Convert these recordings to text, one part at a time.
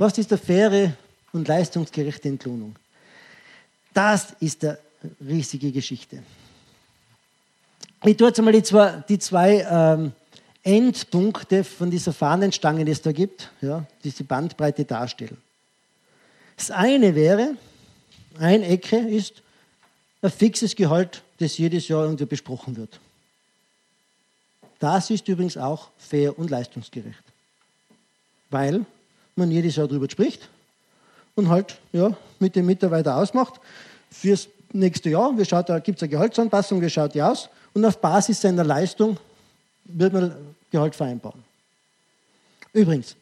Was ist eine faire und leistungsgerechte Entlohnung? Das ist eine riesige Geschichte. Ich tue jetzt einmal die zwei, die zwei ähm, Endpunkte von dieser Fahnenstange, die es da gibt, ja, diese Bandbreite darstellen. Das eine wäre, ein Ecke ist ein fixes Gehalt, das jedes Jahr irgendwie besprochen wird. Das ist übrigens auch fair und leistungsgerecht. Weil man jedes Jahr darüber spricht und halt ja, mit dem Mitarbeiter ausmacht, fürs nächste Jahr, wie schaut, da gibt es eine Gehaltsanpassung, wie schaut die aus und auf Basis seiner Leistung wird man Gehalt vereinbaren. Übrigens,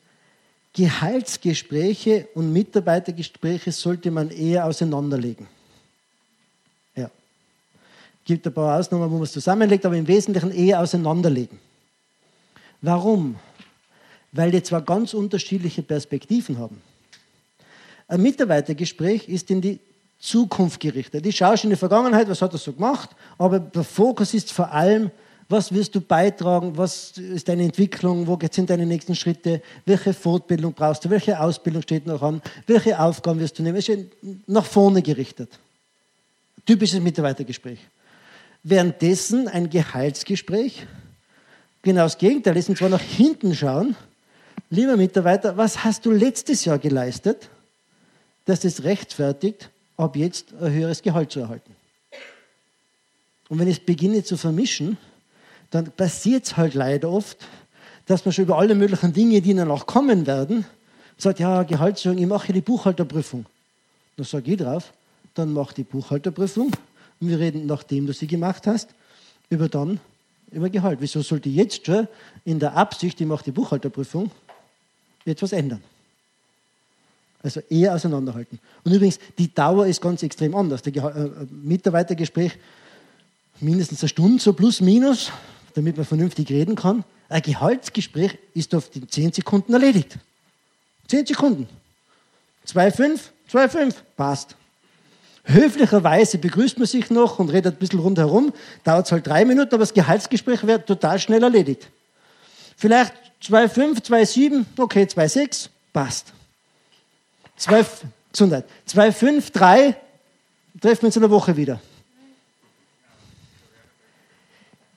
Gehaltsgespräche und Mitarbeitergespräche sollte man eher auseinanderlegen. Ja. Gibt ein paar Ausnahmen, wo man es zusammenlegt, aber im Wesentlichen eher auseinanderlegen. Warum? Weil die zwar ganz unterschiedliche Perspektiven haben. Ein Mitarbeitergespräch ist in die Zukunft gerichtet. Ich schaue in die Vergangenheit, was hat er so gemacht, aber der Fokus ist vor allem, was wirst du beitragen, was ist deine Entwicklung, wo sind deine nächsten Schritte, welche Fortbildung brauchst du, welche Ausbildung steht noch an, welche Aufgaben wirst du nehmen. Es ist nach vorne gerichtet. Typisches Mitarbeitergespräch. Währenddessen ein Gehaltsgespräch, genau das Gegenteil ist, und zwar nach hinten schauen. Lieber Mitarbeiter, was hast du letztes Jahr geleistet, dass das rechtfertigt, ab jetzt ein höheres Gehalt zu erhalten. Und wenn ich es beginne zu vermischen, dann passiert es halt leider oft, dass man schon über alle möglichen Dinge, die dann auch kommen werden, sagt, ja, Gehaltserhöhung, ich mache die Buchhalterprüfung. Dann sage ich drauf, dann mach die Buchhalterprüfung und wir reden, nachdem du sie gemacht hast, über dann, über Gehalt. Wieso sollte ich jetzt schon in der Absicht, ich mache die Buchhalterprüfung, etwas ändern? Also eher auseinanderhalten. Und übrigens, die Dauer ist ganz extrem anders. Das äh, Mitarbeitergespräch mindestens eine Stunde, so plus minus, damit man vernünftig reden kann. Ein Gehaltsgespräch ist auf die 10 Sekunden erledigt. 10 Sekunden. 2,5, 2,5, passt. Höflicherweise begrüßt man sich noch und redet ein bisschen rundherum. Dauert es halt drei Minuten, aber das Gehaltsgespräch wird total schnell erledigt. Vielleicht 2,5, 2,7, okay, 2,6, passt. 2, Gesundheit. 2, 5, 3, treffen wir uns in der Woche wieder.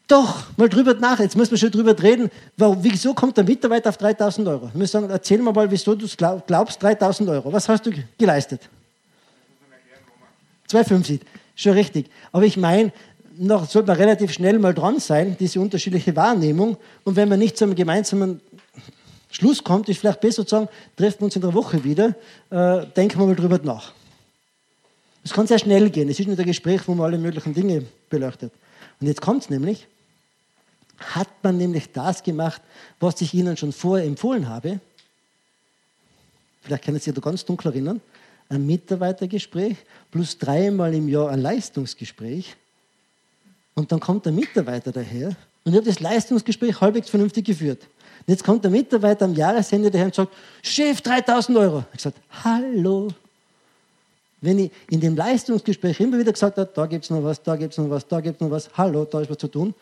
Doch, mal drüber nach. Jetzt müssen wir schon drüber reden. Wieso kommt der Mitarbeiter auf 3000 Euro? Wir müssen sagen, erzähl mir mal, wieso du glaubst, 3000 Euro. Was hast du geleistet? 2,50. Schon richtig. Aber ich meine, noch sollte man relativ schnell mal dran sein, diese unterschiedliche Wahrnehmung. Und wenn man nicht zu einem gemeinsamen Schluss kommt, ist vielleicht besser zu sagen, treffen wir uns in der Woche wieder, äh, denken wir mal drüber nach. Es kann sehr schnell gehen. Es ist nicht ein Gespräch, wo man alle möglichen Dinge beleuchtet. Und jetzt kommt es nämlich, hat man nämlich das gemacht, was ich Ihnen schon vorher empfohlen habe. Vielleicht können Sie sich da ganz dunkel erinnern. Ein Mitarbeitergespräch plus dreimal im Jahr ein Leistungsgespräch. Und dann kommt der Mitarbeiter daher und ich habe das Leistungsgespräch halbwegs vernünftig geführt. Und jetzt kommt der Mitarbeiter am Jahresende daher und sagt, Chef, 3000 Euro. Ich sage, hallo. Wenn ich in dem Leistungsgespräch immer wieder gesagt habe, da gibt es noch was, da gibt es noch was, da gibt es noch was, hallo, da ist was zu tun,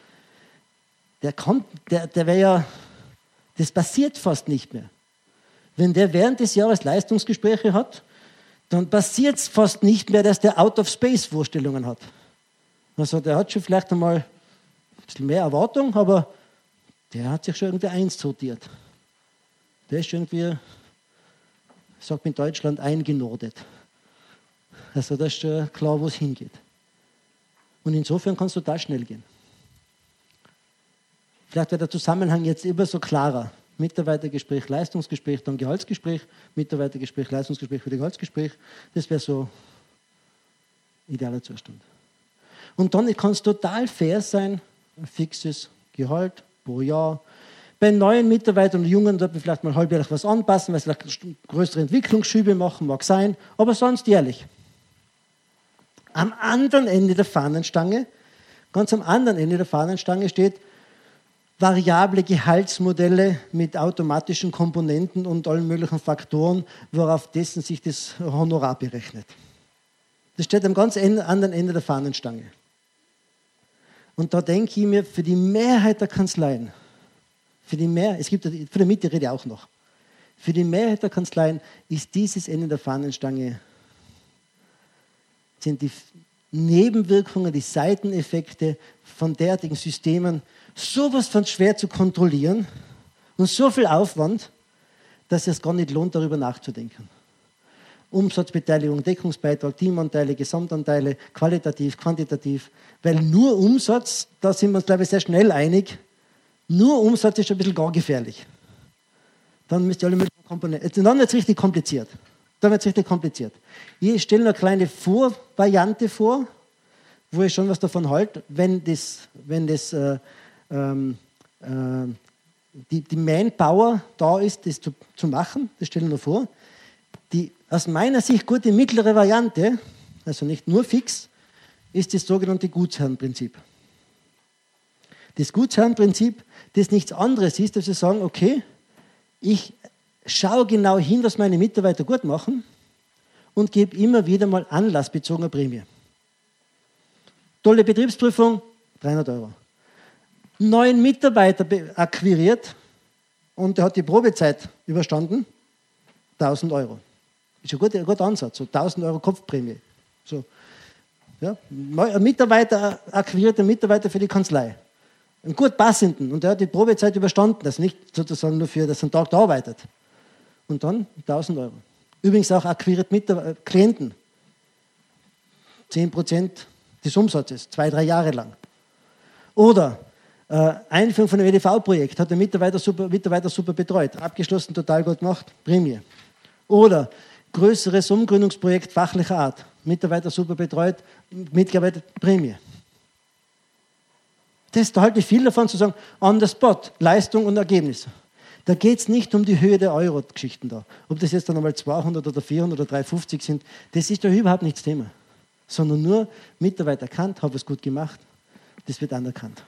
der kommt, der, der wäre ja, das passiert fast nicht mehr. Wenn der während des Jahres Leistungsgespräche hat, dann passiert es fast nicht mehr, dass der Out-of-Space-Vorstellungen hat. Also der hat schon vielleicht einmal ein bisschen mehr Erwartung, aber der hat sich schon irgendwie einsortiert. Der ist irgendwie, sagt man in Deutschland, eingenordet. Also da ist schon klar, wo es hingeht. Und insofern kann es total schnell gehen. Vielleicht wird der Zusammenhang jetzt immer so klarer. Mitarbeitergespräch, Leistungsgespräch, dann Gehaltsgespräch, Mitarbeitergespräch, Leistungsgespräch, wieder Gehaltsgespräch. Das wäre so idealer Zustand. Und dann kann es total fair sein, ein fixes Gehalt, pro Jahr. Bei neuen Mitarbeitern und Jungen dort wir vielleicht mal halbjährlich was anpassen, weil sie vielleicht größere Entwicklungsschübe machen, mag sein, aber sonst jährlich. Am anderen Ende der Fahnenstange, ganz am anderen Ende der Fahnenstange steht variable Gehaltsmodelle mit automatischen Komponenten und allen möglichen Faktoren, worauf dessen sich das Honorar berechnet. Das steht am ganz anderen Ende der Fahnenstange. Und da denke ich mir, für die Mehrheit der Kanzleien, für die Mehrheit, es gibt für die Mitte rede ich auch noch, Für die Mehrheit der Kanzleien ist dieses Ende der Fahnenstange, sind die Nebenwirkungen, die Seiteneffekte von derartigen Systemen sowas von schwer zu kontrollieren und so viel Aufwand, dass es gar nicht lohnt, darüber nachzudenken. Umsatzbeteiligung, Deckungsbeitrag, Teamanteile, Gesamtanteile, qualitativ, quantitativ. Weil nur Umsatz, da sind wir uns, glaube ich, sehr schnell einig, nur Umsatz ist ein bisschen gar gefährlich. Dann müsst ihr alle möglichen Komponenten. Dann wird es richtig kompliziert. Dann wird es richtig kompliziert. Ich stelle eine kleine Vorvariante vor, wo ich schon was davon halte, wenn das, wenn das äh, ähm, äh, die, die Manpower da ist, das zu, zu machen. Das stelle ich mir vor. Aus meiner Sicht gute mittlere Variante, also nicht nur fix, ist das sogenannte Gutsherrenprinzip. Das Gutsherrenprinzip, das nichts anderes ist, als zu sagen, okay, ich schaue genau hin, was meine Mitarbeiter gut machen und gebe immer wieder mal anlassbezogene Prämie. Tolle Betriebsprüfung, 300 Euro. Neuen Mitarbeiter akquiriert und er hat die Probezeit überstanden, 1000 Euro. Ist ein guter, ein guter Ansatz, so 1000 Euro Kopfprämie. So. Ja, ein Mitarbeiter akquiriert einen Mitarbeiter für die Kanzlei. Einen gut passenden. Und der hat die Probezeit überstanden. Also nicht sozusagen nur für, dass er einen Tag da arbeitet. Und dann 1000 Euro. Übrigens auch akquiriert Mitarbeiter, Klienten. 10% des Umsatzes, zwei, drei Jahre lang. Oder äh, Einführung von einem EDV-Projekt, hat der Mitarbeiter super, Mitarbeiter super betreut, abgeschlossen, total gut gemacht, Prämie. Oder größeres Umgründungsprojekt fachlicher Art. Mitarbeiter super betreut, mitgearbeitet, Prämie. Das, da halte ich viel davon zu sagen, on the spot, Leistung und Ergebnis. Da geht es nicht um die Höhe der Euro-Geschichten da. Ob das jetzt dann einmal 200 oder 400 oder 350 sind, das ist ja überhaupt nicht das Thema. Sondern nur Mitarbeiter erkannt, habe es gut gemacht, das wird anerkannt.